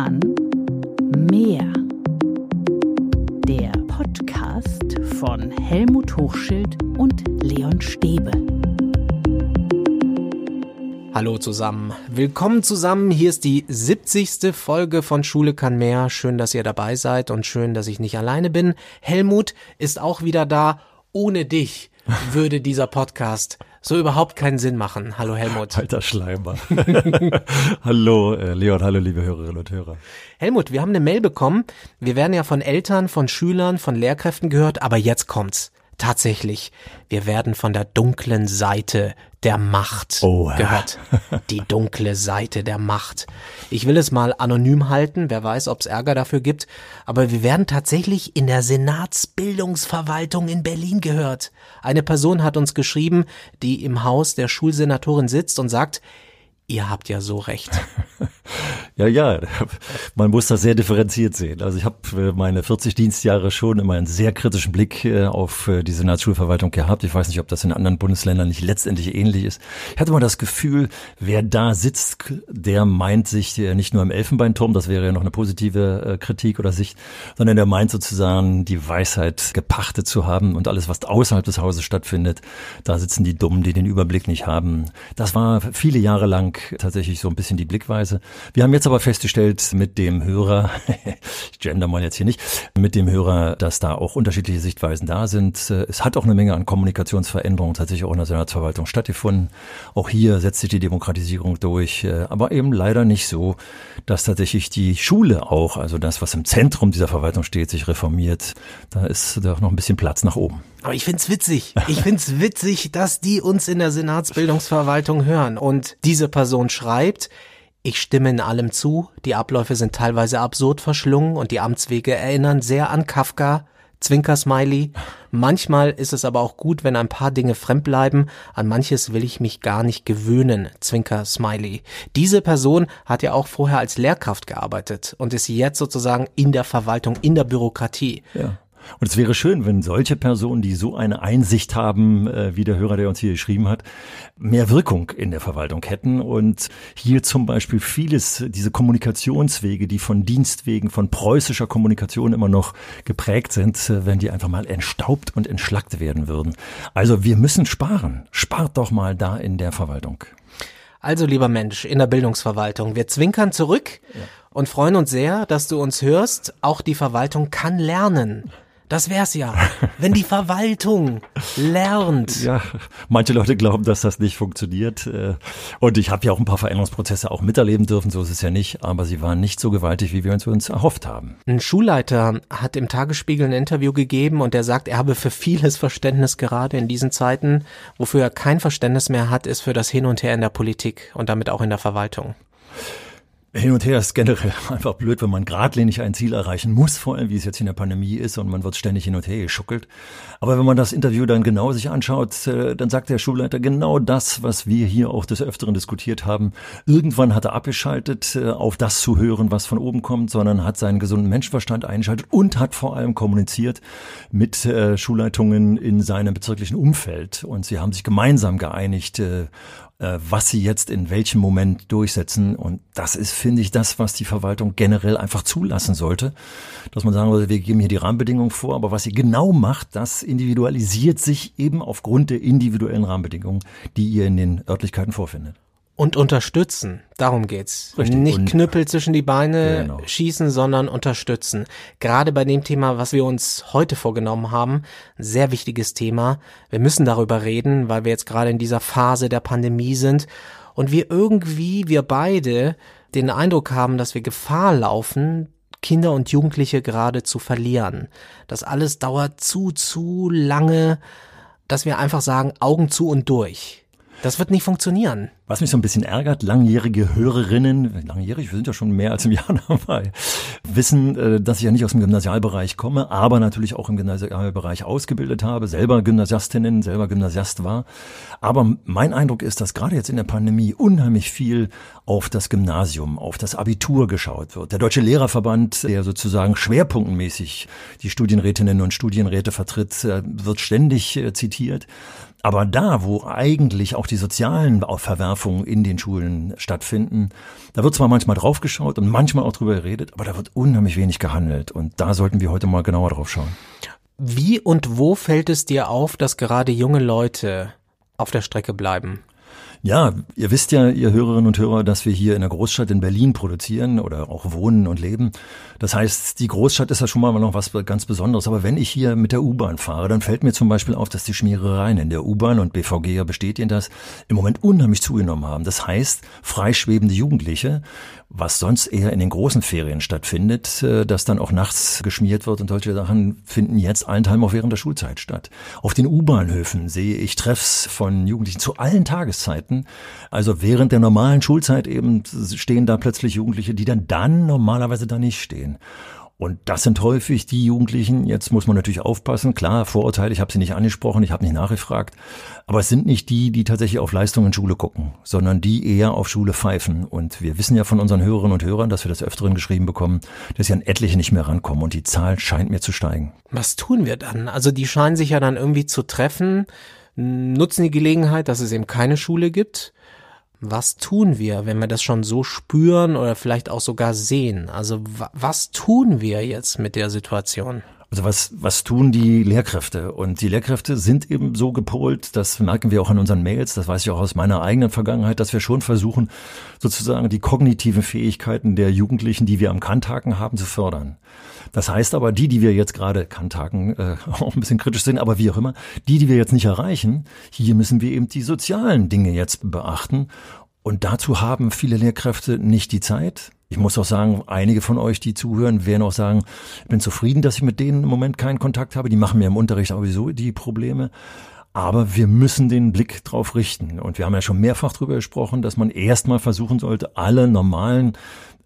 Roman Meer. Der Podcast von Helmut Hochschild und Leon Stäbe. Hallo zusammen. Willkommen zusammen. Hier ist die 70. Folge von Schule kann mehr. Schön, dass ihr dabei seid und schön, dass ich nicht alleine bin. Helmut ist auch wieder da. Ohne dich würde dieser Podcast so überhaupt keinen Sinn machen. Hallo Helmut. Alter Schleimer. hallo äh, Leon, hallo liebe Hörerinnen und Hörer. Helmut, wir haben eine Mail bekommen. Wir werden ja von Eltern, von Schülern, von Lehrkräften gehört, aber jetzt kommt's. Tatsächlich, wir werden von der dunklen Seite der Macht Oh, gehört. Die dunkle Seite der Macht. Ich will es mal anonym halten, wer weiß, ob es Ärger dafür gibt, aber wir werden tatsächlich in der Senatsbildungsverwaltung in Berlin gehört. Eine Person hat uns geschrieben, die im Haus der Schulsenatorin sitzt und sagt, ihr habt ja so recht. Ja, ja, man muss das sehr differenziert sehen. Also ich habe meine 40 Dienstjahre schon immer einen sehr kritischen Blick äh, auf äh, die Senatsschulverwaltung gehabt. Ich weiß nicht, ob das in anderen Bundesländern nicht letztendlich ähnlich ist. Ich hatte immer das Gefühl, wer da sitzt, der meint sich äh, nicht nur im Elfenbeinturm, das wäre ja noch eine positive Kritik oder Sicht, sondern der meint sozusagen die Weisheit gepachtet zu haben und alles, was außerhalb des Hauses stattfindet, da sitzen die Dummen, die den Überblick nicht haben. Das war viele Jahre lang tatsächlich so ein bisschen die Blickweise. Wir haben jetzt aber festgestellt mit dem Hörer, ich gender mal jetzt hier nicht, mit dem Hörer, dass da auch unterschiedliche Sichtweisen da sind. Es hat auch eine Menge an Kommunikationsveränderungen tatsächlich auch in der Senatsverwaltung stattgefunden. Auch hier setzt sich die Demokratisierung durch, aber eben leider nicht so, dass tatsächlich die Schule auch, also das, was im Zentrum dieser Verwaltung steht, sich reformiert. Da ist doch noch ein bisschen Platz nach oben. Aber ich find's witzig. Ich find's witzig, dass die uns in der Senatsbildungsverwaltung hören. Und diese Person schreibt, ich stimme in allem zu, die Abläufe sind teilweise absurd verschlungen und die Amtswege erinnern sehr an Kafka, Zwinker-Smiley. Manchmal ist es aber auch gut, wenn ein paar Dinge fremd bleiben. An manches will ich mich gar nicht gewöhnen. Zwinker-Smiley. Diese Person hat ja auch vorher als Lehrkraft gearbeitet und ist jetzt sozusagen in der Verwaltung, in der Bürokratie. Ja. Und es wäre schön, wenn solche Personen, die so eine Einsicht haben, äh, wie der Hörer, der uns hier geschrieben hat, mehr Wirkung in der Verwaltung hätten und hier zum Beispiel vieles, diese Kommunikationswege, die von Dienstwegen, von preußischer Kommunikation immer noch geprägt sind, äh, wenn die einfach mal entstaubt und entschlackt werden würden. Also wir müssen sparen. Spart doch mal da in der Verwaltung. Also lieber Mensch in der Bildungsverwaltung, wir zwinkern zurück ja. und freuen uns sehr, dass du uns hörst. Auch die Verwaltung kann lernen. Das wär's ja, wenn die Verwaltung lernt. Ja, manche Leute glauben, dass das nicht funktioniert. Äh, und ich habe ja auch ein paar Veränderungsprozesse auch miterleben dürfen, so ist es ja nicht, aber sie waren nicht so gewaltig, wie wir uns, uns erhofft haben. Ein Schulleiter hat im Tagesspiegel ein Interview gegeben und er sagt, er habe für vieles Verständnis gerade in diesen Zeiten. Wofür er kein Verständnis mehr hat, ist für das Hin und Her in der Politik und damit auch in der Verwaltung. Hin und her ist generell einfach blöd, wenn man geradlinig ein Ziel erreichen muss, vor allem wie es jetzt in der Pandemie ist und man wird ständig hin und her geschuckelt. Aber wenn man das Interview dann genau sich anschaut, äh, dann sagt der Schulleiter genau das, was wir hier auch des Öfteren diskutiert haben. Irgendwann hat er abgeschaltet, äh, auf das zu hören, was von oben kommt, sondern hat seinen gesunden Menschenverstand eingeschaltet und hat vor allem kommuniziert mit äh, Schulleitungen in seinem bezirklichen Umfeld. Und sie haben sich gemeinsam geeinigt, was sie jetzt in welchem Moment durchsetzen. Und das ist finde ich, das, was die Verwaltung generell einfach zulassen sollte. Dass man sagen würde, wir geben hier die Rahmenbedingungen vor, aber was sie genau macht, das individualisiert sich eben aufgrund der individuellen Rahmenbedingungen, die ihr in den Örtlichkeiten vorfindet. Und unterstützen, darum geht's. Richtig. Nicht und Knüppel zwischen die Beine genau. schießen, sondern unterstützen. Gerade bei dem Thema, was wir uns heute vorgenommen haben, ein sehr wichtiges Thema. Wir müssen darüber reden, weil wir jetzt gerade in dieser Phase der Pandemie sind und wir irgendwie, wir beide, den Eindruck haben, dass wir Gefahr laufen, Kinder und Jugendliche gerade zu verlieren. Das alles dauert zu, zu lange, dass wir einfach sagen, Augen zu und durch. Das wird nicht funktionieren. Was mich so ein bisschen ärgert, langjährige Hörerinnen, langjährig, wir sind ja schon mehr als im Jahr dabei, wissen, äh, dass ich ja nicht aus dem Gymnasialbereich komme, aber natürlich auch im Gymnasialbereich ausgebildet habe, selber Gymnasiastinnen, selber Gymnasiast war. Aber mein Eindruck ist, dass gerade jetzt in der Pandemie unheimlich viel auf das Gymnasium, auf das Abitur geschaut wird. Der Deutsche Lehrerverband, der sozusagen schwerpunktmäßig die Studienrätinnen und Studienräte vertritt, äh, wird ständig äh, zitiert. Aber da, wo eigentlich auch die sozialen Verwerfungen in den Schulen stattfinden. Da wird zwar manchmal draufgeschaut und manchmal auch drüber geredet, aber da wird unheimlich wenig gehandelt. Und da sollten wir heute mal genauer drauf schauen. Wie und wo fällt es dir auf, dass gerade junge Leute auf der Strecke bleiben? Ja, ihr wisst ja, ihr Hörerinnen und Hörer, dass wir hier in der Großstadt in Berlin produzieren oder auch wohnen und leben. Das heißt, die Großstadt ist ja schon mal noch was ganz Besonderes. Aber wenn ich hier mit der U-Bahn fahre, dann fällt mir zum Beispiel auf, dass die Schmierereien in der U-Bahn und BVG ja bestätigen das, im Moment unheimlich zugenommen haben. Das heißt, freischwebende Jugendliche, was sonst eher in den großen Ferien stattfindet, äh, dass dann auch nachts geschmiert wird und solche Sachen finden jetzt allenthalben auch während der Schulzeit statt. Auf den U-Bahnhöfen sehe ich Treffs von Jugendlichen zu allen Tageszeiten. Also während der normalen Schulzeit eben stehen da plötzlich Jugendliche, die dann dann normalerweise da nicht stehen. Und das sind häufig die Jugendlichen, jetzt muss man natürlich aufpassen, klar, Vorurteile, ich habe sie nicht angesprochen, ich habe nicht nachgefragt, aber es sind nicht die, die tatsächlich auf Leistungen in Schule gucken, sondern die eher auf Schule pfeifen. Und wir wissen ja von unseren Hörerinnen und Hörern, dass wir das öfteren geschrieben bekommen, dass ja an etliche nicht mehr rankommen und die Zahl scheint mir zu steigen. Was tun wir dann? Also die scheinen sich ja dann irgendwie zu treffen, nutzen die Gelegenheit, dass es eben keine Schule gibt was tun wir, wenn wir das schon so spüren oder vielleicht auch sogar sehen? Also was tun wir jetzt mit der Situation? Also was, was tun die Lehrkräfte? Und die Lehrkräfte sind eben so gepolt, das merken wir auch in unseren Mails, das weiß ich auch aus meiner eigenen Vergangenheit, dass wir schon versuchen, sozusagen die kognitiven Fähigkeiten der Jugendlichen, die wir am Kanthaken haben, zu fördern. Das heißt aber, die, die wir jetzt gerade Kanthaken äh, auch ein bisschen kritisch sind, aber wie auch immer, die, die wir jetzt nicht erreichen, hier müssen wir eben die sozialen Dinge jetzt beachten. Und dazu haben viele Lehrkräfte nicht die Zeit, ich muss auch sagen, einige von euch, die zuhören, werden auch sagen, ich bin zufrieden, dass ich mit denen im Moment keinen Kontakt habe. Die machen mir im Unterricht sowieso die Probleme. Aber wir müssen den Blick drauf richten. Und wir haben ja schon mehrfach darüber gesprochen, dass man erstmal versuchen sollte, alle normalen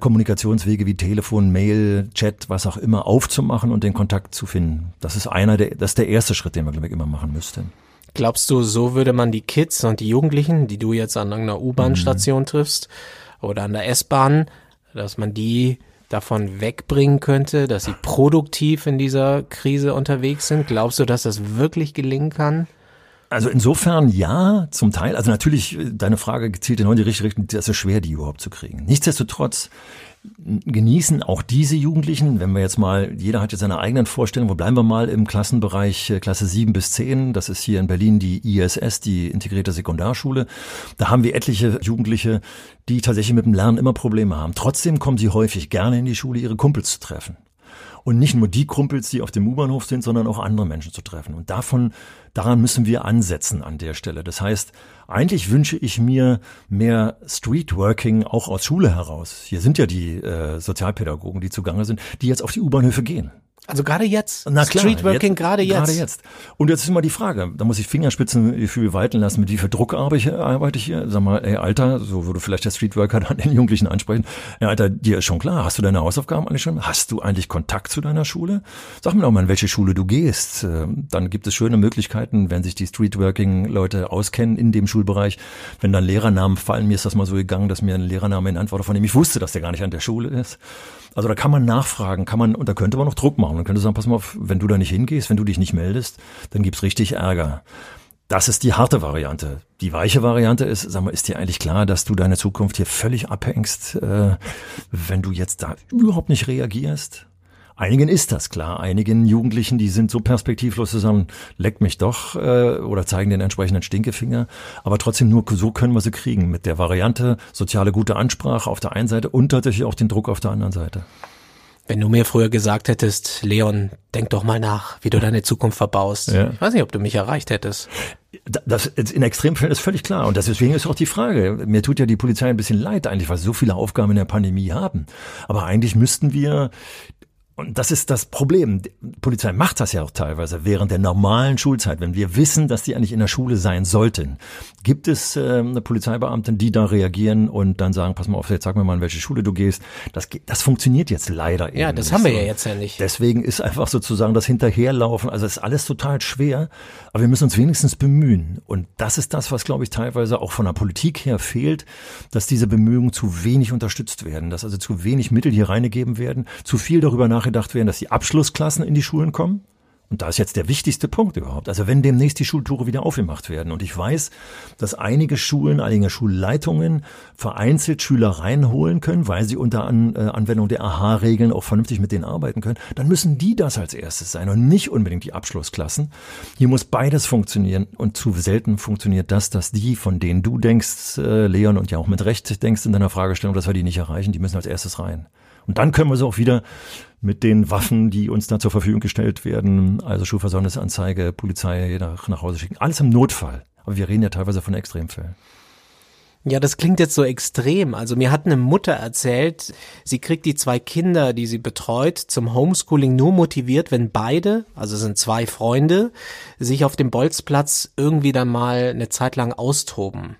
Kommunikationswege wie Telefon, Mail, Chat, was auch immer aufzumachen und den Kontakt zu finden. Das ist einer der, das ist der erste Schritt, den wir, glaube ich, immer machen müssten. Glaubst du, so würde man die Kids und die Jugendlichen, die du jetzt an irgendeiner U-Bahn-Station mhm. triffst oder an der S-Bahn, dass man die davon wegbringen könnte, dass sie produktiv in dieser Krise unterwegs sind? Glaubst du, dass das wirklich gelingen kann? Also insofern ja, zum Teil. Also natürlich, deine Frage gezielt in die richtige Richtung, das ist schwer, die überhaupt zu kriegen. Nichtsdestotrotz genießen auch diese Jugendlichen, wenn wir jetzt mal, jeder hat jetzt seine eigenen Vorstellungen, wo bleiben wir mal im Klassenbereich äh, Klasse 7 bis 10, das ist hier in Berlin die ISS, die integrierte Sekundarschule. Da haben wir etliche Jugendliche, die tatsächlich mit dem Lernen immer Probleme haben. Trotzdem kommen sie häufig gerne in die Schule, ihre Kumpels zu treffen. Und nicht nur die Kumpels, die auf dem U-Bahnhof sind, sondern auch andere Menschen zu treffen. Und davon, daran müssen wir ansetzen an der Stelle. Das heißt, eigentlich wünsche ich mir mehr Streetworking auch aus Schule heraus. Hier sind ja die äh, Sozialpädagogen, die zugange sind, die jetzt auf die U-Bahnhöfe gehen. Also gerade jetzt. Na klar, Streetworking gerade jetzt. Gerade jetzt. Und jetzt ist immer die Frage, da muss ich Fingerspitzengefühl walten lassen, mit wie viel Druck arbeite ich, hier? Sag mal, ey Alter, so würde vielleicht der Streetworker dann den Jugendlichen ansprechen. Ja, Alter, dir ist schon klar, hast du deine Hausaufgaben eigentlich schon? Hast du eigentlich Kontakt zu deiner Schule? Sag mir doch mal, in welche Schule du gehst. Ähm, dann gibt es schöne Möglichkeiten, wenn sich die Streetworking-Leute auskennen in dem Schulbereich. Wenn dann Lehrernamen fallen, mir ist das mal so gegangen, dass mir ein Lehrername in Antwort von dem ich wusste, dass der gar nicht an der Schule ist. Also da kann man nachfragen, kann man, und da könnte man noch Druck machen. Man könnte sagen, pass mal auf, wenn du da nicht hingehst, wenn du dich nicht meldest, dann gibt's richtig Ärger. Das ist die harte Variante. Die weiche Variante ist, sag mal, ist dir eigentlich klar, dass du deine Zukunft hier völlig abhängst, äh, wenn du jetzt da überhaupt nicht reagierst? Einigen ist das klar. Einigen Jugendlichen, die sind so perspektivlos zusammen, leck mich doch äh, oder zeigen den entsprechenden Stinkefinger. Aber trotzdem nur so können wir sie kriegen. Mit der Variante soziale gute Ansprache auf der einen Seite und tatsächlich auch den Druck auf der anderen Seite. Wenn du mir früher gesagt hättest, Leon, denk doch mal nach, wie du deine Zukunft verbaust. Ja. Ich weiß nicht, ob du mich erreicht hättest. Das in Extremfällen ist völlig klar. Und deswegen ist auch die Frage. Mir tut ja die Polizei ein bisschen leid eigentlich, weil sie so viele Aufgaben in der Pandemie haben. Aber eigentlich müssten wir und das ist das Problem. Die Polizei macht das ja auch teilweise während der normalen Schulzeit. Wenn wir wissen, dass die eigentlich in der Schule sein sollten, gibt es äh, eine Polizeibeamtin, die da reagieren und dann sagen, pass mal auf, jetzt sag mir mal, in welche Schule du gehst. Das, das funktioniert jetzt leider eben Ja, das haben wir ja jetzt ja nicht. Deswegen ist einfach sozusagen das Hinterherlaufen, also ist alles total schwer, aber wir müssen uns wenigstens bemühen. Und das ist das, was, glaube ich, teilweise auch von der Politik her fehlt, dass diese Bemühungen zu wenig unterstützt werden, dass also zu wenig Mittel hier reingegeben werden, zu viel darüber nach nachgedacht werden, dass die Abschlussklassen in die Schulen kommen. Und da ist jetzt der wichtigste Punkt überhaupt. Also wenn demnächst die Schultore wieder aufgemacht werden und ich weiß, dass einige Schulen, einige Schulleitungen vereinzelt Schüler reinholen können, weil sie unter An äh, Anwendung der AHA-Regeln auch vernünftig mit denen arbeiten können, dann müssen die das als erstes sein und nicht unbedingt die Abschlussklassen. Hier muss beides funktionieren und zu selten funktioniert das, dass die, von denen du denkst, äh, Leon, und ja auch mit Recht denkst in deiner Fragestellung, dass wir die nicht erreichen, die müssen als erstes rein. Und dann können wir sie auch wieder mit den Waffen, die uns da zur Verfügung gestellt werden, also Schulversäumnisanzeige, Polizei nach, nach Hause schicken. Alles im Notfall. Aber wir reden ja teilweise von Extremfällen. Ja, das klingt jetzt so extrem. Also mir hat eine Mutter erzählt, sie kriegt die zwei Kinder, die sie betreut, zum Homeschooling nur motiviert, wenn beide, also sind zwei Freunde, sich auf dem Bolzplatz irgendwie dann mal eine Zeit lang austoben.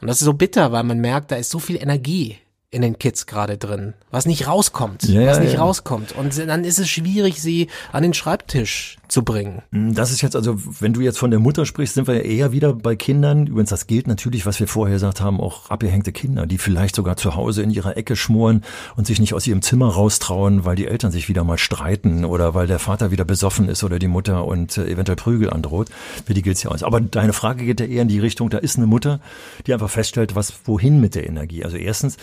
Und das ist so bitter, weil man merkt, da ist so viel Energie in den Kids gerade drin, was nicht rauskommt, ja, was nicht ja. rauskommt. Und dann ist es schwierig, sie an den Schreibtisch zu bringen. Mm, das ist jetzt also, wenn du jetzt von der Mutter sprichst, sind wir ja eher wieder bei Kindern. Übrigens, das gilt natürlich, was wir vorher gesagt haben, auch abgehängte Kinder, die vielleicht sogar zu Hause in ihrer Ecke schmoren und sich nicht aus ihrem Zimmer raustrauen, weil die Eltern sich wieder mal streiten oder weil der Vater wieder besoffen ist oder die Mutter und äh, eventuell Prügel androht. Für die gilt es ja aus. Aber deine Frage geht ja eher in die Richtung, da ist eine Mutter, die einfach feststellt, was wohin mit der Energie. Also erstens,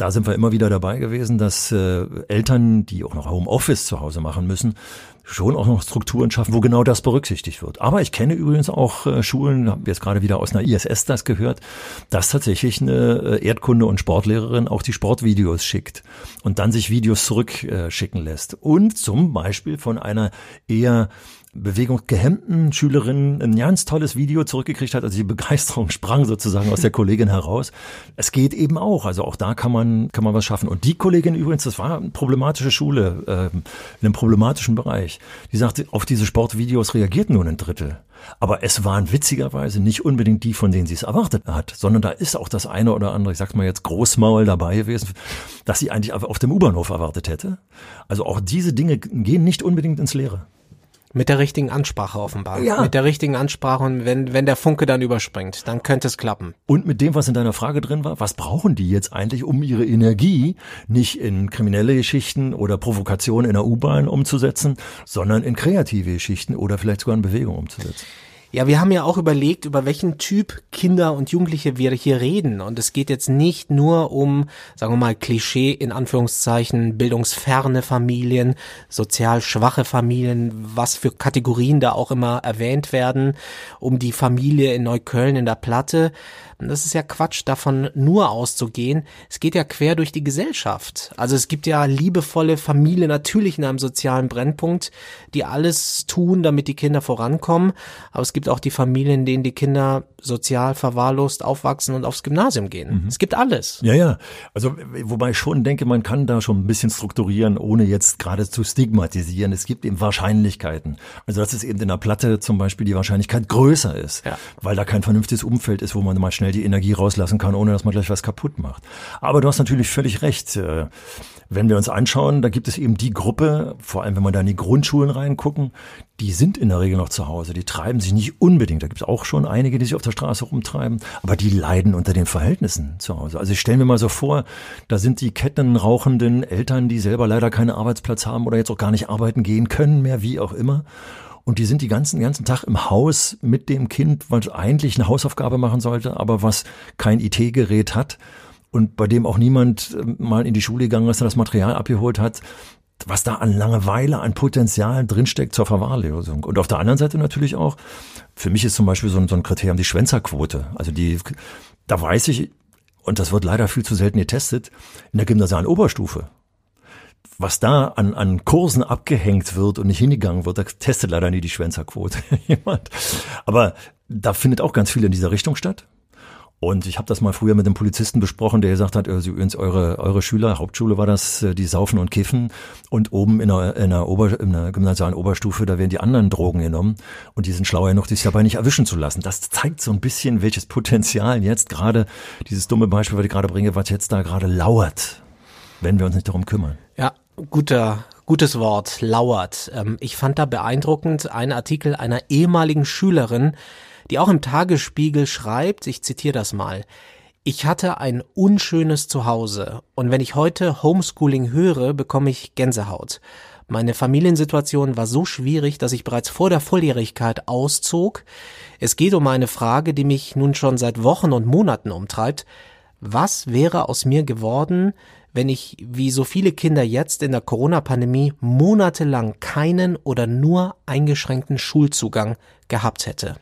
da sind wir immer wieder dabei gewesen, dass äh, Eltern, die auch noch Homeoffice zu Hause machen müssen, schon auch noch Strukturen schaffen, wo genau das berücksichtigt wird. Aber ich kenne übrigens auch äh, Schulen, haben wir jetzt gerade wieder aus einer ISS das gehört, dass tatsächlich eine äh, Erdkunde- und Sportlehrerin auch die Sportvideos schickt und dann sich Videos zurückschicken äh, lässt. Und zum Beispiel von einer eher bewegungsgehemmten Schülerin ein ganz tolles Video zurückgekriegt hat. Also die Begeisterung sprang sozusagen aus der Kollegin heraus. Es geht eben auch. Also auch da kann man, kann man was schaffen. Und die Kollegin übrigens, das war eine problematische Schule, äh, in einem problematischen Bereich. Die sagte, auf diese Sportvideos reagiert nur ein Drittel. Aber es waren witzigerweise nicht unbedingt die, von denen sie es erwartet hat, sondern da ist auch das eine oder andere, ich sag's mal jetzt Großmaul dabei gewesen, dass sie eigentlich auf dem U-Bahnhof erwartet hätte. Also auch diese Dinge gehen nicht unbedingt ins Leere. Mit der richtigen Ansprache offenbar. Ja. Mit der richtigen Ansprache und wenn, wenn der Funke dann überspringt, dann könnte es klappen. Und mit dem, was in deiner Frage drin war, was brauchen die jetzt eigentlich, um ihre Energie nicht in kriminelle Geschichten oder Provokationen in der U-Bahn umzusetzen, sondern in kreative Geschichten oder vielleicht sogar in Bewegung umzusetzen? Ja, wir haben ja auch überlegt, über welchen Typ Kinder und Jugendliche wir hier reden. Und es geht jetzt nicht nur um, sagen wir mal, Klischee in Anführungszeichen, bildungsferne Familien, sozial schwache Familien, was für Kategorien da auch immer erwähnt werden, um die Familie in Neukölln in der Platte, das ist ja Quatsch, davon nur auszugehen. Es geht ja quer durch die Gesellschaft. Also es gibt ja liebevolle Familien natürlich in einem sozialen Brennpunkt, die alles tun, damit die Kinder vorankommen. Aber es gibt auch die Familien, in denen die Kinder sozial verwahrlost aufwachsen und aufs Gymnasium gehen. Mhm. Es gibt alles. Ja, ja. Also wobei ich schon denke, man kann da schon ein bisschen strukturieren, ohne jetzt gerade zu stigmatisieren. Es gibt eben Wahrscheinlichkeiten. Also dass es eben in der Platte zum Beispiel die Wahrscheinlichkeit größer ist, ja. weil da kein vernünftiges Umfeld ist, wo man mal schnell die Energie rauslassen kann, ohne dass man gleich was kaputt macht. Aber du hast natürlich völlig recht. Äh, wenn wir uns anschauen, da gibt es eben die Gruppe, vor allem wenn wir da in die Grundschulen reingucken, die sind in der Regel noch zu Hause. Die treiben sich nicht unbedingt. Da gibt es auch schon einige, die sich auf der Straße rumtreiben, aber die leiden unter den Verhältnissen zu Hause. Also ich stelle mir mal so vor, da sind die kettenrauchenden Eltern, die selber leider keinen Arbeitsplatz haben oder jetzt auch gar nicht arbeiten gehen können mehr, wie auch immer. Und die sind die ganzen, ganzen Tag im Haus mit dem Kind, was eigentlich eine Hausaufgabe machen sollte, aber was kein IT-Gerät hat und bei dem auch niemand äh, mal in die Schule gegangen ist und das Material abgeholt hat, was da an Langeweile, an Potenzial drinsteckt zur Verwahrlosung. Und auf der anderen Seite natürlich auch, für mich ist zum Beispiel so ein, so ein Kriterium die Schwänzerquote. Also die, da weiß ich, und das wird leider viel zu selten getestet, in der gymnasialen Oberstufe was da an, an Kursen abgehängt wird und nicht hingegangen wird, da testet leider nie die Schwänzerquote jemand. Aber da findet auch ganz viel in dieser Richtung statt. Und ich habe das mal früher mit einem Polizisten besprochen, der gesagt hat, also übrigens eure, eure Schüler, Hauptschule war das, äh, die saufen und kiffen und oben in der, in der, Ober, in der gymnasialen Oberstufe, da werden die anderen Drogen genommen und die sind schlauer genug, sich dabei nicht erwischen zu lassen. Das zeigt so ein bisschen, welches Potenzial jetzt gerade, dieses dumme Beispiel, was ich gerade bringe, was jetzt da gerade lauert, wenn wir uns nicht darum kümmern. Ja, guter, gutes Wort, lauert. Ähm, ich fand da beeindruckend einen Artikel einer ehemaligen Schülerin, die auch im Tagesspiegel schreibt, ich zitiere das mal, ich hatte ein unschönes Zuhause und wenn ich heute Homeschooling höre, bekomme ich Gänsehaut. Meine Familiensituation war so schwierig, dass ich bereits vor der Volljährigkeit auszog. Es geht um eine Frage, die mich nun schon seit Wochen und Monaten umtreibt. Was wäre aus mir geworden, wenn ich, wie so viele Kinder jetzt in der Corona-Pandemie, monatelang keinen oder nur eingeschränkten Schulzugang gehabt hätte?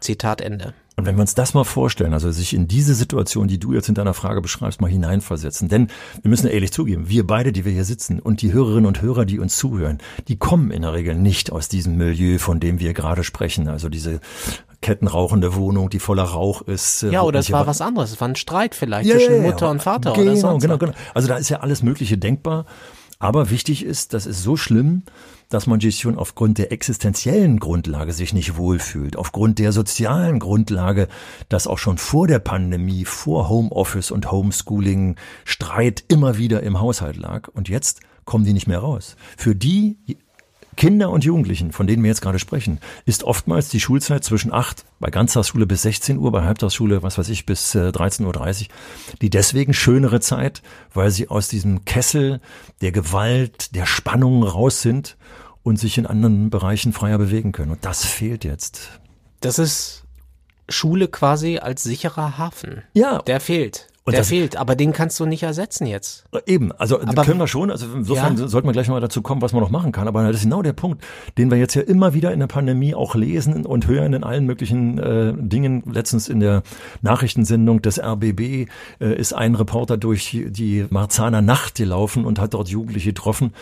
Zitat Ende. Und wenn wir uns das mal vorstellen, also sich in diese Situation, die du jetzt in deiner Frage beschreibst, mal hineinversetzen. Denn wir müssen ehrlich zugeben, wir beide, die wir hier sitzen und die Hörerinnen und Hörer, die uns zuhören, die kommen in der Regel nicht aus diesem Milieu, von dem wir gerade sprechen. Also diese kettenrauchende Wohnung, die voller Rauch ist. Äh, ja, oder es war was anderes. Es war ein Streit vielleicht ja, zwischen Mutter und Vater genau, oder sonst Genau, genau. Also da ist ja alles Mögliche denkbar. Aber wichtig ist, das ist so schlimm, dass man sich schon aufgrund der existenziellen Grundlage sich nicht wohlfühlt, aufgrund der sozialen Grundlage, dass auch schon vor der Pandemie, vor Homeoffice und Homeschooling Streit immer wieder im Haushalt lag. Und jetzt kommen die nicht mehr raus. Für die Kinder und Jugendlichen, von denen wir jetzt gerade sprechen, ist oftmals die Schulzeit zwischen acht bei Ganztagsschule bis 16 Uhr, bei Halbtagsschule, was weiß ich, bis 13.30 Uhr, die deswegen schönere Zeit, weil sie aus diesem Kessel der Gewalt, der Spannung raus sind und sich in anderen Bereichen freier bewegen können. Und das fehlt jetzt. Das ist Schule quasi als sicherer Hafen. Ja. Der fehlt. Und der fehlt, aber den kannst du nicht ersetzen jetzt. Eben, also aber, können wir schon, also insofern ja. sollten wir gleich mal dazu kommen, was man noch machen kann, aber das ist genau der Punkt, den wir jetzt ja immer wieder in der Pandemie auch lesen und hören in allen möglichen äh, Dingen. Letztens in der Nachrichtensendung des RBB äh, ist ein Reporter durch die Marzaner Nacht gelaufen und hat dort Jugendliche getroffen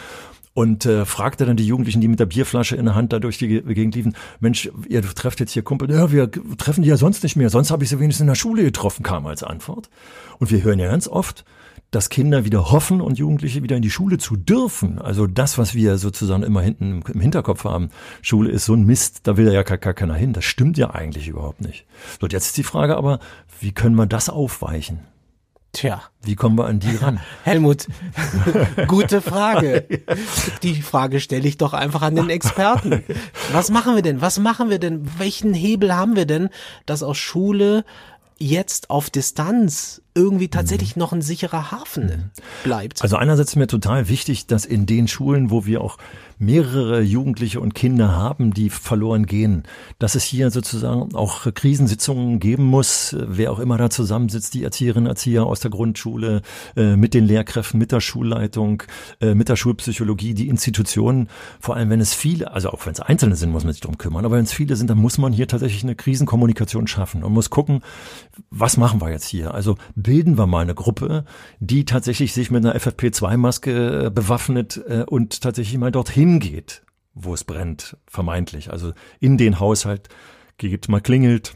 und äh, fragte dann die Jugendlichen, die mit der Bierflasche in der Hand da durch die Gegend liefen, Mensch, ihr trefft jetzt hier Kumpel, ja, wir treffen die ja sonst nicht mehr, sonst habe ich sie wenigstens in der Schule getroffen, kam als Antwort. Und wir hören ja ganz oft, dass Kinder wieder hoffen und Jugendliche wieder in die Schule zu dürfen. Also das, was wir sozusagen immer hinten im Hinterkopf haben, Schule ist so ein Mist, da will ja gar, gar keiner hin. Das stimmt ja eigentlich überhaupt nicht. So, jetzt ist die Frage aber, wie können wir das aufweichen? Tja. Wie kommen wir an die ran? Helmut, gute Frage. Die Frage stelle ich doch einfach an den Experten. Was machen wir denn? Was machen wir denn? Welchen Hebel haben wir denn, dass aus Schule jetzt auf Distanz irgendwie tatsächlich noch ein sicherer Hafen bleibt. Also einerseits ist mir total wichtig, dass in den Schulen, wo wir auch mehrere Jugendliche und Kinder haben, die verloren gehen, dass es hier sozusagen auch Krisensitzungen geben muss, wer auch immer da zusammensitzt, die Erzieherinnen, Erzieher aus der Grundschule, äh, mit den Lehrkräften, mit der Schulleitung, äh, mit der Schulpsychologie, die Institutionen, vor allem wenn es viele, also auch wenn es Einzelne sind, muss man sich drum kümmern, aber wenn es viele sind, dann muss man hier tatsächlich eine Krisenkommunikation schaffen und muss gucken, was machen wir jetzt hier? Also bilden wir mal eine Gruppe, die tatsächlich sich mit einer FFP2-Maske äh, bewaffnet äh, und tatsächlich mal dorthin geht, wo es brennt, vermeintlich. Also in den Haushalt geht, mal klingelt,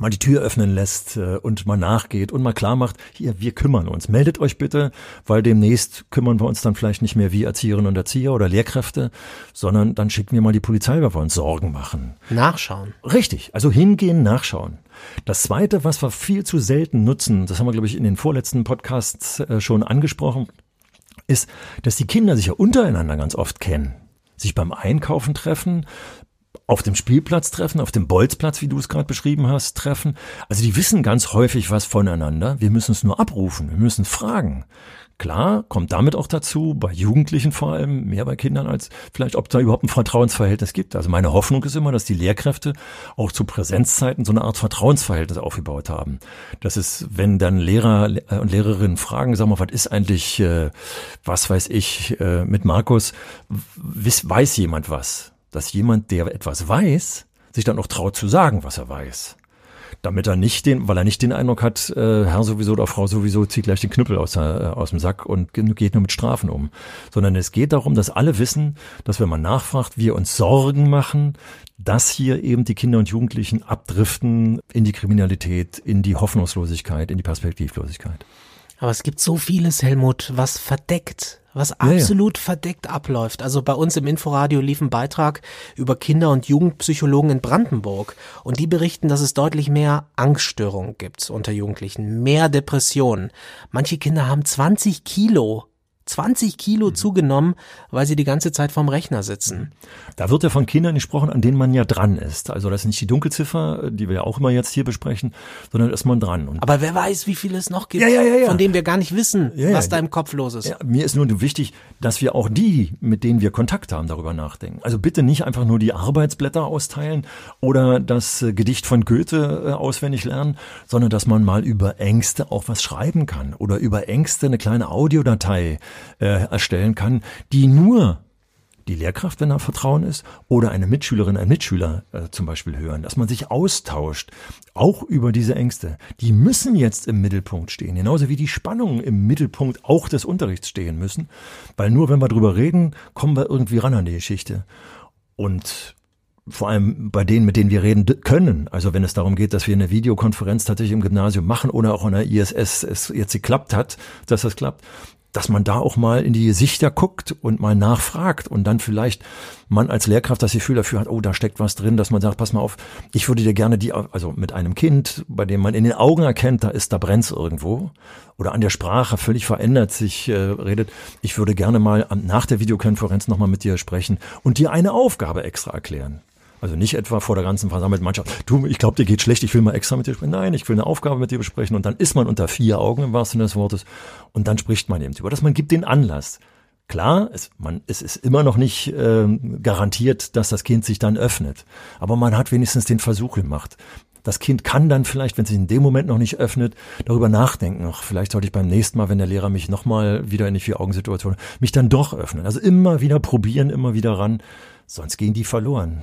mal die Tür öffnen lässt äh, und mal nachgeht und mal klar macht, hier, wir kümmern uns. Meldet euch bitte, weil demnächst kümmern wir uns dann vielleicht nicht mehr wie Erzieherinnen und Erzieher oder Lehrkräfte, sondern dann schicken wir mal die Polizei, weil wir uns Sorgen machen. Nachschauen. Richtig, also hingehen, nachschauen. Das Zweite, was wir viel zu selten nutzen, das haben wir, glaube ich, in den vorletzten Podcasts äh, schon angesprochen, ist, dass die Kinder sich ja untereinander ganz oft kennen sich beim Einkaufen treffen, auf dem Spielplatz treffen, auf dem Bolzplatz, wie du es gerade beschrieben hast, treffen. Also die wissen ganz häufig was voneinander. Wir müssen es nur abrufen. Wir müssen fragen. Klar, kommt damit auch dazu, bei Jugendlichen vor allem, mehr bei Kindern als vielleicht, ob da überhaupt ein Vertrauensverhältnis gibt. Also meine Hoffnung ist immer, dass die Lehrkräfte auch zu Präsenzzeiten so eine Art Vertrauensverhältnis aufgebaut haben. Das ist, wenn dann Lehrer und Lehrerinnen fragen, sag mal, was ist eigentlich, äh, was weiß ich, äh, mit Markus, weiß jemand was? Dass jemand, der etwas weiß, sich dann auch traut zu sagen, was er weiß. Damit er nicht den, weil er nicht den Eindruck hat, äh, Herr sowieso oder Frau sowieso zieht gleich den Knüppel aus, äh, aus dem Sack und geht nur mit Strafen um. Sondern es geht darum, dass alle wissen, dass wenn man nachfragt, wir uns Sorgen machen, dass hier eben die Kinder und Jugendlichen abdriften in die Kriminalität, in die Hoffnungslosigkeit, in die Perspektivlosigkeit. Aber es gibt so vieles, Helmut, was verdeckt was absolut ja, ja. verdeckt abläuft. Also bei uns im Inforadio lief ein Beitrag über Kinder- und Jugendpsychologen in Brandenburg und die berichten, dass es deutlich mehr Angststörungen gibt unter Jugendlichen, mehr Depressionen. Manche Kinder haben 20 Kilo 20 Kilo mhm. zugenommen, weil sie die ganze Zeit vorm Rechner sitzen. Da wird ja von Kindern gesprochen, an denen man ja dran ist. Also das ist nicht die Dunkelziffer, die wir ja auch immer jetzt hier besprechen, sondern ist man dran. Und Aber wer weiß, wie viel es noch gibt, ja, ja, von denen wir gar nicht wissen, was da im Kopf los ist. mir ist nur wichtig, dass wir auch die, mit denen wir Kontakt haben, darüber nachdenken. Also bitte nicht einfach nur die Arbeitsblätter austeilen oder das äh, Gedicht von Goethe äh, auswendig lernen, sondern dass man mal über Ängste auch was schreiben kann oder über Ängste eine kleine Audiodatei äh, erstellen kann, die nur die Lehrkraft, wenn er Vertrauen ist, oder eine Mitschülerin, ein Mitschüler äh, zum Beispiel hören, dass man sich austauscht, auch über diese Ängste. Die müssen jetzt im Mittelpunkt stehen, genauso wie die Spannungen im Mittelpunkt auch des Unterrichts stehen müssen, weil nur wenn wir drüber reden, kommen wir irgendwie ran an die Geschichte. Und vor allem bei denen, mit denen wir reden können. Also wenn es darum geht, dass wir eine Videokonferenz tatsächlich im Gymnasium machen oder auch in der ISS es jetzt geklappt hat, dass das klappt, dass man da auch mal in die Gesichter guckt und mal nachfragt und dann vielleicht man als Lehrkraft das Gefühl dafür hat, oh, da steckt was drin, dass man sagt, pass mal auf, ich würde dir gerne die, also mit einem Kind, bei dem man in den Augen erkennt, da ist, da brennt's irgendwo oder an der Sprache völlig verändert sich äh, redet, ich würde gerne mal nach der Videokonferenz nochmal mit dir sprechen und dir eine Aufgabe extra erklären. Also nicht etwa vor der ganzen versammelten Mannschaft, du, ich glaube, dir geht schlecht, ich will mal extra mit dir sprechen. Nein, ich will eine Aufgabe mit dir besprechen. Und dann ist man unter vier Augen im wahrsten Sinne des Wortes. Und dann spricht man eben über das. Man gibt den Anlass. Klar, es, man, es ist immer noch nicht äh, garantiert, dass das Kind sich dann öffnet. Aber man hat wenigstens den Versuch gemacht. Das Kind kann dann vielleicht, wenn es sich in dem Moment noch nicht öffnet, darüber nachdenken. Ach, vielleicht sollte ich beim nächsten Mal, wenn der Lehrer mich nochmal wieder in die Vier-Augen-Situation, mich dann doch öffnen. Also immer wieder probieren, immer wieder ran. Sonst gehen die verloren.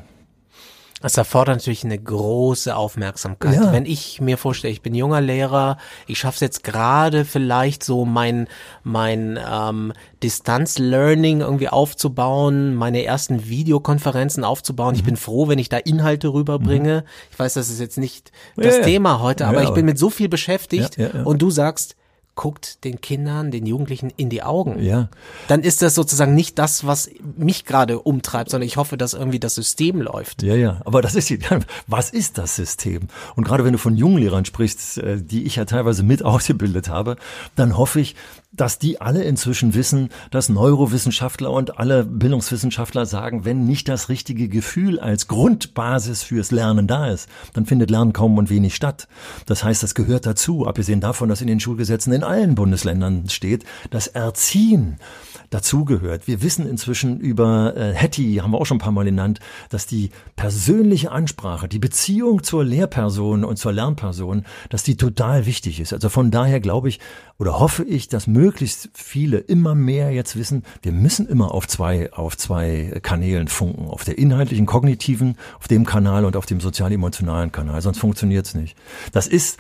Das erfordert natürlich eine große Aufmerksamkeit. Ja. Wenn ich mir vorstelle, ich bin junger Lehrer, ich schaffe es jetzt gerade vielleicht so mein mein ähm, Distanz-Learning irgendwie aufzubauen, meine ersten Videokonferenzen aufzubauen. Mhm. Ich bin froh, wenn ich da Inhalte rüberbringe. Mhm. Ich weiß, das ist jetzt nicht das ja, Thema heute, aber ja, ich bin mit so viel beschäftigt und du sagst, guckt den Kindern, den Jugendlichen in die Augen. Ja. Dann ist das sozusagen nicht das, was mich gerade umtreibt, sondern ich hoffe, dass irgendwie das System läuft. Ja, ja. Aber das ist die, was ist das System? Und gerade wenn du von jungen Lehrern sprichst, äh, die ich ja teilweise mit ausgebildet habe, dann hoffe ich, dass die alle inzwischen wissen, dass Neurowissenschaftler und alle Bildungswissenschaftler sagen, wenn nicht das richtige Gefühl als Grundbasis fürs Lernen da ist, dann findet Lernen kaum und wenig statt. Das heißt, das gehört dazu, abgesehen davon, dass in den Schulgesetzen in allen Bundesländern steht, das Erziehen dazugehört. Wir wissen inzwischen über äh, Hattie, haben wir auch schon ein paar Mal genannt, dass die persönliche Ansprache, die Beziehung zur Lehrperson und zur Lernperson, dass die total wichtig ist. Also von daher glaube ich oder hoffe ich, dass möglichst viele immer mehr jetzt wissen, wir müssen immer auf zwei, auf zwei Kanälen funken. Auf der inhaltlichen, kognitiven, auf dem Kanal und auf dem sozial-emotionalen Kanal. Sonst funktioniert es nicht. Das ist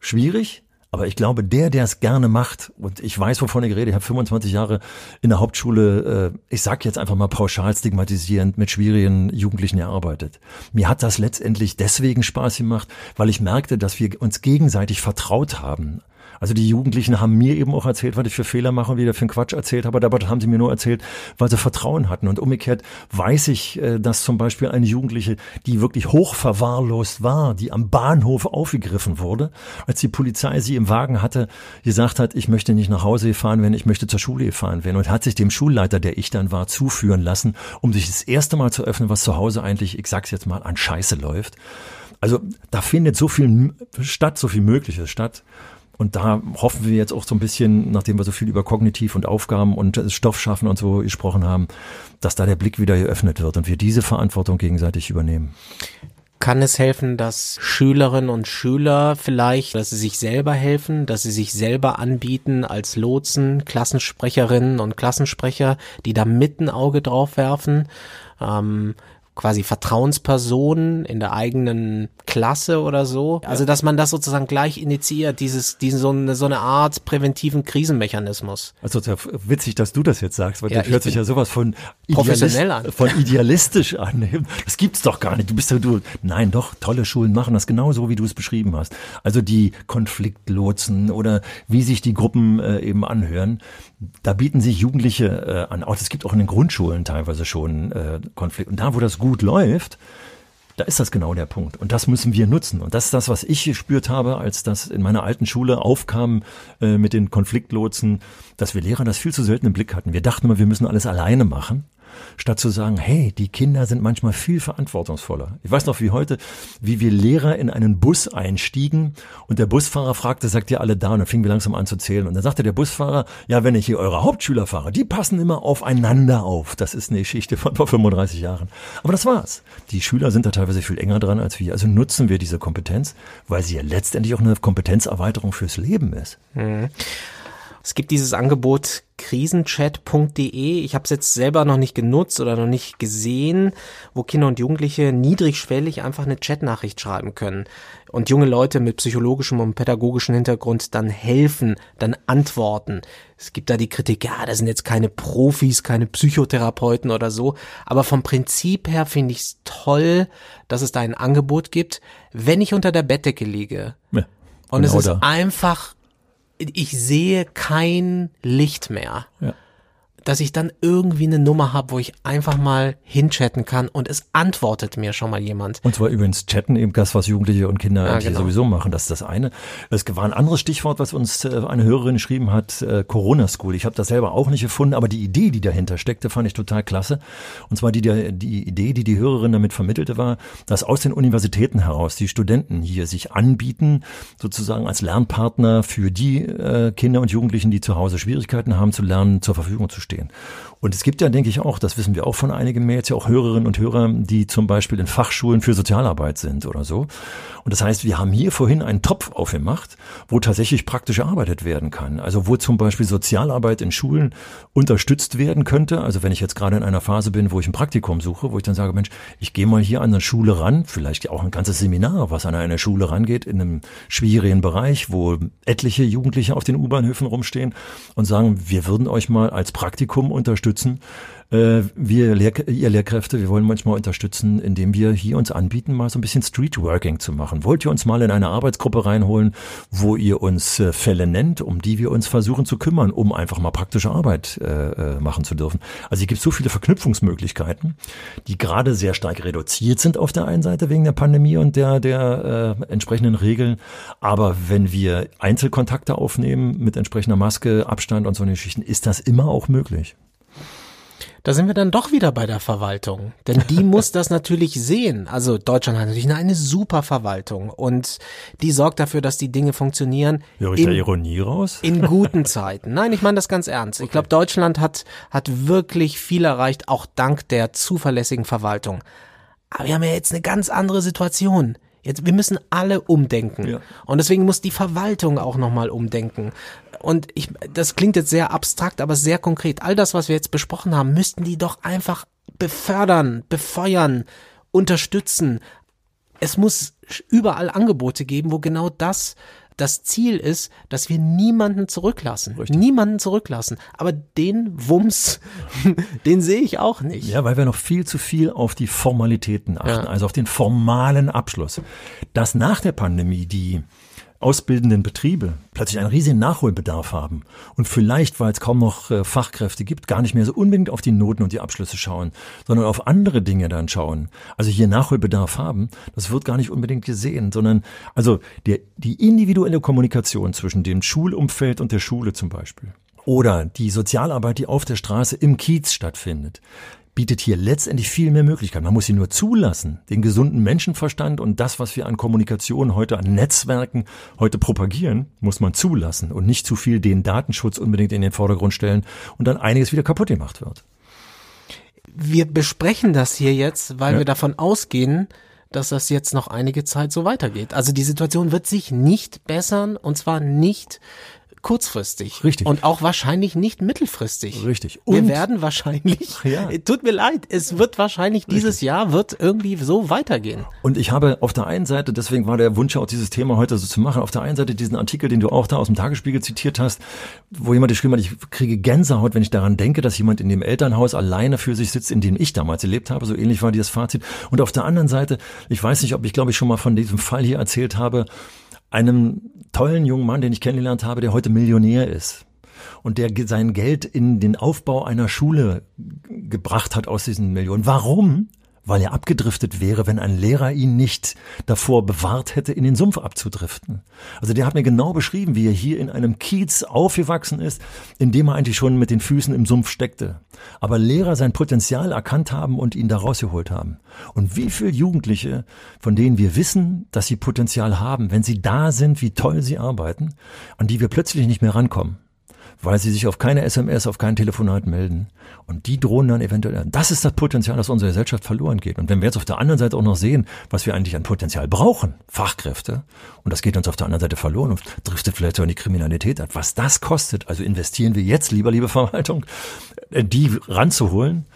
schwierig, aber ich glaube, der, der es gerne macht, und ich weiß, wovon ich rede, ich habe 25 Jahre in der Hauptschule, äh, ich sag jetzt einfach mal pauschal stigmatisierend, mit schwierigen Jugendlichen erarbeitet. Mir hat das letztendlich deswegen Spaß gemacht, weil ich merkte, dass wir uns gegenseitig vertraut haben. Also die Jugendlichen haben mir eben auch erzählt, was ich für Fehler mache und wieder für einen Quatsch erzählt habe, aber das haben sie mir nur erzählt, weil sie Vertrauen hatten. Und umgekehrt weiß ich, äh, dass zum Beispiel eine Jugendliche, die wirklich hoch verwahrlost war, die am Bahnhof aufgegriffen wurde, als die Polizei sie im Wagen hatte, gesagt hat, ich möchte nicht nach Hause fahren werden, ich möchte zur Schule fahren werden und hat sich dem Schulleiter, der ich dann war, zuführen lassen, um sich das erste Mal zu öffnen, was zu Hause eigentlich, ich sag's jetzt mal, an Scheiße läuft. Also da findet so viel statt, so viel Mögliches statt. Und da hoffen wir jetzt auch so ein bisschen, nachdem wir so viel über Kognitiv und Aufgaben und Stoff schaffen und so gesprochen haben, dass da der Blick wieder geöffnet wird und wir diese Verantwortung gegenseitig übernehmen. Kann es helfen, dass Schülerinnen und Schüler vielleicht, dass sie sich selber helfen, dass sie sich selber anbieten als Lotsen, Klassensprecherinnen und Klassensprecher, die da mit ein Auge drauf werfen? Ähm, quasi Vertrauenspersonen in der eigenen Klasse oder so. Also dass man das sozusagen gleich initiiert, dieses, diesen so eine, so eine Art präventiven Krisenmechanismus. Also witzig, dass du das jetzt sagst, weil ja, das hört sich ja sowas von professionell an. Von idealistisch an. Das gibt's doch gar nicht. Du bist ja du. Nein, doch, tolle Schulen machen das genauso, wie du es beschrieben hast. Also die Konfliktlotsen oder wie sich die Gruppen äh, eben anhören. Da bieten sich Jugendliche äh, an. Auch es gibt auch in den Grundschulen teilweise schon äh, Konflikte. Und da, wo das gut gut läuft, da ist das genau der Punkt. Und das müssen wir nutzen. Und das ist das, was ich gespürt habe, als das in meiner alten Schule aufkam äh, mit den Konfliktlotsen, dass wir Lehrer das viel zu selten im Blick hatten. Wir dachten immer, wir müssen alles alleine machen statt zu sagen, hey, die Kinder sind manchmal viel verantwortungsvoller. Ich weiß noch wie heute, wie wir Lehrer in einen Bus einstiegen und der Busfahrer fragte, sagt ihr alle da? Und dann fingen wir langsam an zu zählen. Und dann sagte der Busfahrer, ja, wenn ich hier eure Hauptschüler fahre, die passen immer aufeinander auf. Das ist eine Geschichte von vor 35 Jahren. Aber das war's. Die Schüler sind da teilweise viel enger dran als wir. Also nutzen wir diese Kompetenz, weil sie ja letztendlich auch eine Kompetenzerweiterung fürs Leben ist. Mhm. Es gibt dieses Angebot krisenchat.de. Ich habe es jetzt selber noch nicht genutzt oder noch nicht gesehen, wo Kinder und Jugendliche niedrigschwellig einfach eine Chatnachricht schreiben können und junge Leute mit psychologischem und pädagogischem Hintergrund dann helfen, dann antworten. Es gibt da die Kritik, ja, da sind jetzt keine Profis, keine Psychotherapeuten oder so, aber vom Prinzip her finde ich es toll, dass es da ein Angebot gibt, wenn ich unter der Bettdecke liege. Ja. Und genau es ist einfach ich sehe kein Licht mehr. Ja dass ich dann irgendwie eine Nummer habe, wo ich einfach mal hinchatten kann und es antwortet mir schon mal jemand. Und zwar übrigens chatten, eben das, was Jugendliche und Kinder ja, genau. sowieso machen. Das ist das eine. Es war ein anderes Stichwort, was uns äh, eine Hörerin geschrieben hat, äh, Corona School. Ich habe das selber auch nicht gefunden, aber die Idee, die dahinter steckte, fand ich total klasse. Und zwar die, die Idee, die die Hörerin damit vermittelte, war, dass aus den Universitäten heraus die Studenten hier sich anbieten, sozusagen als Lernpartner für die äh, Kinder und Jugendlichen, die zu Hause Schwierigkeiten haben zu lernen, zur Verfügung zu stehen stehen. Und es gibt ja, denke ich auch, das wissen wir auch von einigen Mails, ja auch Hörerinnen und Hörer, die zum Beispiel in Fachschulen für Sozialarbeit sind oder so. Und das heißt, wir haben hier vorhin einen Topf aufgemacht, wo tatsächlich praktisch gearbeitet werden kann. Also wo zum Beispiel Sozialarbeit in Schulen unterstützt werden könnte. Also wenn ich jetzt gerade in einer Phase bin, wo ich ein Praktikum suche, wo ich dann sage, Mensch, ich gehe mal hier an eine Schule ran, vielleicht auch ein ganzes Seminar, was an eine Schule rangeht, in einem schwierigen Bereich, wo etliche Jugendliche auf den U-Bahnhöfen rumstehen und sagen, wir würden euch mal als Praktikum Praktikum unterstützen. Äh, wir, Lehr ihr Lehrkräfte, wir wollen manchmal unterstützen, indem wir hier uns anbieten, mal so ein bisschen Streetworking zu machen. Wollt ihr uns mal in eine Arbeitsgruppe reinholen, wo ihr uns äh, Fälle nennt, um die wir uns versuchen zu kümmern, um einfach mal praktische Arbeit äh, äh machen zu dürfen? Also hier gibt so viele Verknüpfungsmöglichkeiten, die gerade sehr stark reduziert sind auf der einen Seite wegen der Pandemie und der, der äh, entsprechenden Regeln. Aber wenn wir Einzelkontakte aufnehmen mit entsprechender Maske, Abstand und so Geschichten, ist das immer auch möglich. Da sind wir dann doch wieder bei der Verwaltung. Denn die muss das natürlich sehen. Also Deutschland hat natürlich eine super Verwaltung und die sorgt dafür, dass die Dinge funktionieren. Höre ich in, da Ironie raus? In guten Zeiten. Nein, ich meine das ganz ernst. Ich glaube, Deutschland hat, hat wirklich viel erreicht, auch dank der zuverlässigen Verwaltung. Aber wir haben ja jetzt eine ganz andere Situation. Jetzt, wir müssen alle umdenken. Ja. Und deswegen muss die Verwaltung auch nochmal umdenken. Und ich, das klingt jetzt sehr abstrakt, aber sehr konkret. All das, was wir jetzt besprochen haben, müssten die doch einfach befördern, befeuern, unterstützen. Es muss überall Angebote geben, wo genau das das Ziel ist, dass wir niemanden zurücklassen. Richtig. Niemanden zurücklassen. Aber den Wumms, den sehe ich auch nicht. Ja, weil wir noch viel zu viel auf die Formalitäten achten, ja. also auf den formalen Abschluss. Dass nach der Pandemie die ausbildenden Betriebe plötzlich einen riesigen Nachholbedarf haben und vielleicht, weil es kaum noch äh, Fachkräfte gibt, gar nicht mehr so unbedingt auf die Noten und die Abschlüsse schauen, sondern auf andere Dinge dann schauen. Also hier Nachholbedarf haben, das wird gar nicht unbedingt gesehen, sondern also der, die individuelle Kommunikation zwischen dem Schulumfeld und der Schule zum Beispiel. Oder die Sozialarbeit, die auf der Straße im Kiez stattfindet bietet hier letztendlich viel mehr Möglichkeiten. Man muss sie nur zulassen. Den gesunden Menschenverstand und das, was wir an Kommunikation heute, an Netzwerken heute propagieren, muss man zulassen und nicht zu viel den Datenschutz unbedingt in den Vordergrund stellen und dann einiges wieder kaputt gemacht wird. Wir besprechen das hier jetzt, weil ja. wir davon ausgehen, dass das jetzt noch einige Zeit so weitergeht. Also die Situation wird sich nicht bessern und zwar nicht kurzfristig. Richtig. Und auch wahrscheinlich nicht mittelfristig. Richtig. Und wir werden wahrscheinlich, ja. tut mir leid, es wird wahrscheinlich Richtig. dieses Jahr wird irgendwie so weitergehen. Und ich habe auf der einen Seite, deswegen war der Wunsch auch dieses Thema heute so zu machen, auf der einen Seite diesen Artikel, den du auch da aus dem Tagesspiegel zitiert hast, wo jemand geschrieben hat, ich kriege Gänsehaut, wenn ich daran denke, dass jemand in dem Elternhaus alleine für sich sitzt, in dem ich damals gelebt habe. So ähnlich war dieses Fazit. Und auf der anderen Seite, ich weiß nicht, ob ich glaube ich schon mal von diesem Fall hier erzählt habe, einem tollen jungen Mann, den ich kennengelernt habe, der heute Millionär ist und der sein Geld in den Aufbau einer Schule gebracht hat aus diesen Millionen. Warum? Weil er abgedriftet wäre, wenn ein Lehrer ihn nicht davor bewahrt hätte, in den Sumpf abzudriften. Also der hat mir genau beschrieben, wie er hier in einem Kiez aufgewachsen ist, in dem er eigentlich schon mit den Füßen im Sumpf steckte. Aber Lehrer sein Potenzial erkannt haben und ihn da rausgeholt haben. Und wie viele Jugendliche, von denen wir wissen, dass sie Potenzial haben, wenn sie da sind, wie toll sie arbeiten, an die wir plötzlich nicht mehr rankommen weil sie sich auf keine SMS, auf kein Telefonat melden. Und die drohen dann eventuell. Das ist das Potenzial, das unsere Gesellschaft verloren geht. Und wenn wir jetzt auf der anderen Seite auch noch sehen, was wir eigentlich an Potenzial brauchen, Fachkräfte, und das geht uns auf der anderen Seite verloren und driftet vielleicht auch in die Kriminalität ab, was das kostet, also investieren wir jetzt lieber, liebe Verwaltung, die ranzuholen,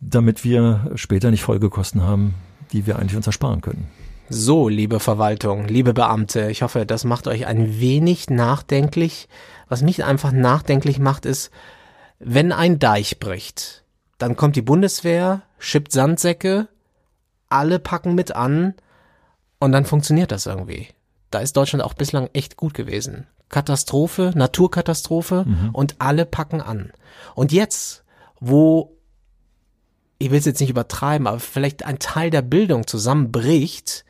damit wir später nicht Folgekosten haben, die wir eigentlich uns ersparen können. So, liebe Verwaltung, liebe Beamte, ich hoffe, das macht euch ein wenig nachdenklich. Was mich einfach nachdenklich macht, ist, wenn ein Deich bricht, dann kommt die Bundeswehr, schippt Sandsäcke, alle packen mit an und dann funktioniert das irgendwie. Da ist Deutschland auch bislang echt gut gewesen. Katastrophe, Naturkatastrophe mhm. und alle packen an. Und jetzt, wo ich will es jetzt nicht übertreiben, aber vielleicht ein Teil der Bildung zusammenbricht,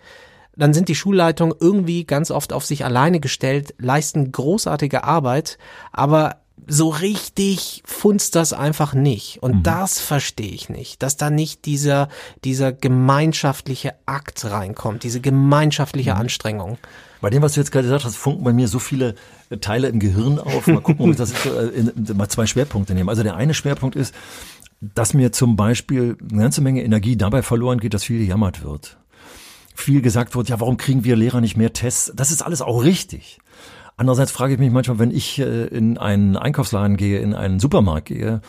dann sind die Schulleitungen irgendwie ganz oft auf sich alleine gestellt, leisten großartige Arbeit, aber so richtig funzt das einfach nicht. Und mhm. das verstehe ich nicht, dass da nicht dieser, dieser gemeinschaftliche Akt reinkommt, diese gemeinschaftliche mhm. Anstrengung. Bei dem, was du jetzt gerade gesagt hast, funken bei mir so viele äh, Teile im Gehirn auf. Mal gucken, ob ich das äh, in, in, mal zwei Schwerpunkte nehme. Also der eine Schwerpunkt ist, dass mir zum Beispiel eine ganze Menge Energie dabei verloren geht, dass viel gejammert wird. Viel gesagt wird, ja, warum kriegen wir Lehrer nicht mehr Tests? Das ist alles auch richtig. Andererseits frage ich mich manchmal, wenn ich äh, in einen Einkaufsladen gehe, in einen Supermarkt gehe,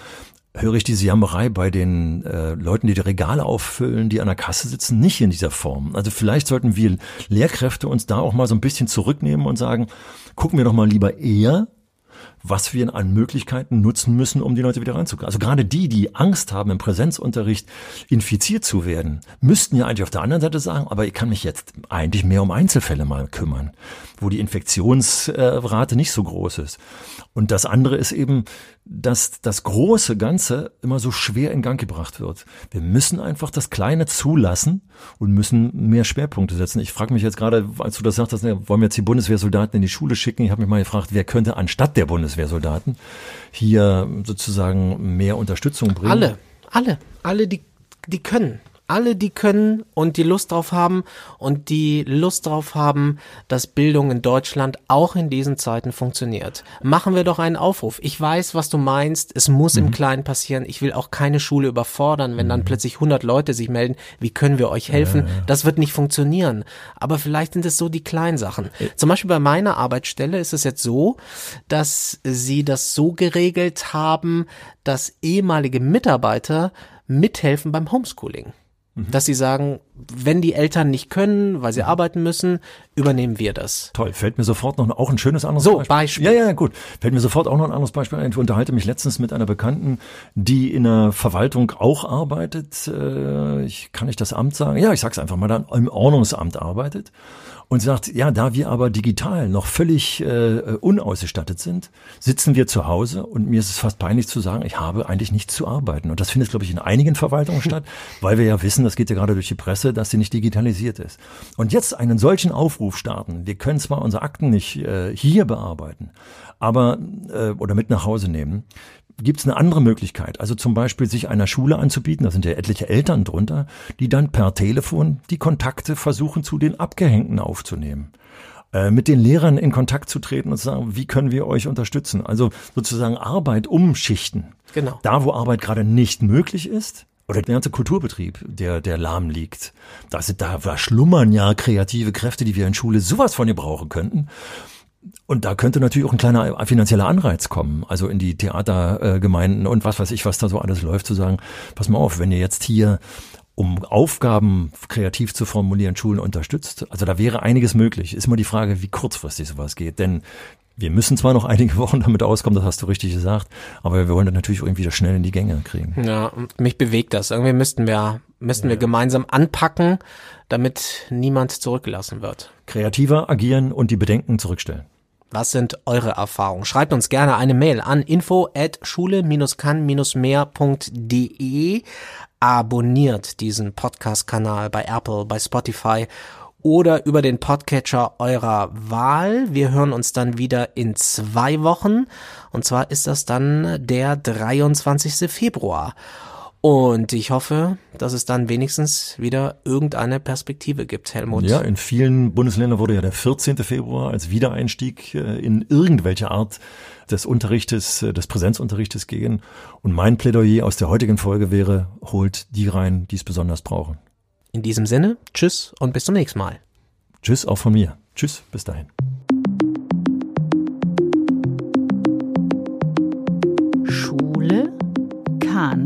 höre ich diese Jammerei bei den äh, Leuten, die die Regale auffüllen, die an der Kasse sitzen, nicht in dieser Form. Also vielleicht sollten wir Lehrkräfte uns da auch mal so ein bisschen zurücknehmen und sagen, gucken wir doch mal lieber eher was wir an Möglichkeiten nutzen müssen, um die Leute wieder reinzukriegen. Also gerade die, die Angst haben, im Präsenzunterricht infiziert zu werden, müssten ja eigentlich auf der anderen Seite sagen, aber ich kann mich jetzt eigentlich mehr um Einzelfälle mal kümmern, wo die Infektionsrate nicht so groß ist. Und das andere ist eben, dass das große Ganze immer so schwer in Gang gebracht wird. Wir müssen einfach das Kleine zulassen und müssen mehr Schwerpunkte setzen. Ich frage mich jetzt gerade, als du das sagtest, wollen wir jetzt die Bundeswehrsoldaten in die Schule schicken? Ich habe mich mal gefragt, wer könnte anstatt der Bundeswehrsoldaten hier sozusagen mehr Unterstützung bringen? Alle, alle, alle, die, die können alle, die können und die Lust drauf haben und die Lust drauf haben, dass Bildung in Deutschland auch in diesen Zeiten funktioniert. Machen wir doch einen Aufruf. Ich weiß, was du meinst. Es muss mhm. im Kleinen passieren. Ich will auch keine Schule überfordern, wenn mhm. dann plötzlich 100 Leute sich melden. Wie können wir euch helfen? Ja, ja. Das wird nicht funktionieren. Aber vielleicht sind es so die kleinen Sachen. Zum Beispiel bei meiner Arbeitsstelle ist es jetzt so, dass sie das so geregelt haben, dass ehemalige Mitarbeiter mithelfen beim Homeschooling. Mhm. Dass sie sagen, wenn die Eltern nicht können, weil sie mhm. arbeiten müssen, übernehmen wir das. Toll, fällt mir sofort noch auch ein schönes anderes so, Beispiel. Beispiel. Ja, ja, gut. Fällt mir sofort auch noch ein anderes Beispiel ein. Ich unterhalte mich letztens mit einer Bekannten, die in der Verwaltung auch arbeitet. Äh, ich kann nicht das Amt sagen. Ja, ich sag's einfach mal, dann im Ordnungsamt arbeitet und sagt, ja, da wir aber digital noch völlig äh, unausgestattet sind, sitzen wir zu Hause und mir ist es fast peinlich zu sagen, ich habe eigentlich nichts zu arbeiten. Und das findet, glaube ich, in einigen Verwaltungen statt, weil wir ja wissen, das geht ja gerade durch die Presse, dass sie nicht digitalisiert ist. Und jetzt einen solchen Aufruf starten, wir können zwar unsere Akten nicht äh, hier bearbeiten, aber äh, oder mit nach Hause nehmen, gibt es eine andere Möglichkeit. Also zum Beispiel sich einer Schule anzubieten, da sind ja etliche Eltern drunter, die dann per Telefon die Kontakte versuchen zu den Abgehängten aufzunehmen äh, mit den Lehrern in Kontakt zu treten und zu sagen, wie können wir euch unterstützen? Also sozusagen Arbeit umschichten. Genau. Da, wo Arbeit gerade nicht möglich ist, oder der ganze Kulturbetrieb, der, der lahm liegt. Da, sind, da, da schlummern ja kreative Kräfte, die wir in Schule sowas von gebrauchen könnten. Und da könnte natürlich auch ein kleiner finanzieller Anreiz kommen, also in die Theatergemeinden und was weiß ich, was da so alles läuft, zu sagen, pass mal auf, wenn ihr jetzt hier um Aufgaben kreativ zu formulieren, Schulen unterstützt. Also da wäre einiges möglich. Ist immer die Frage, wie kurzfristig sowas geht. Denn wir müssen zwar noch einige Wochen damit auskommen, das hast du richtig gesagt, aber wir wollen das natürlich irgendwie wieder schnell in die Gänge kriegen. Ja, mich bewegt das. Irgendwie müssten wir, müssten ja. wir gemeinsam anpacken, damit niemand zurückgelassen wird. Kreativer agieren und die Bedenken zurückstellen. Was sind eure Erfahrungen? Schreibt uns gerne eine Mail an info at schule-kann-mehr.de. Abonniert diesen Podcast-Kanal bei Apple, bei Spotify oder über den Podcatcher eurer Wahl. Wir hören uns dann wieder in zwei Wochen. Und zwar ist das dann der 23. Februar. Und ich hoffe, dass es dann wenigstens wieder irgendeine Perspektive gibt, Helmut. Ja, in vielen Bundesländern wurde ja der 14. Februar als Wiedereinstieg äh, in irgendwelche Art des Unterrichtes, äh, des Präsenzunterrichtes gehen. Und mein Plädoyer aus der heutigen Folge wäre, holt die rein, die es besonders brauchen. In diesem Sinne, tschüss und bis zum nächsten Mal. Tschüss auch von mir. Tschüss, bis dahin. Schule kann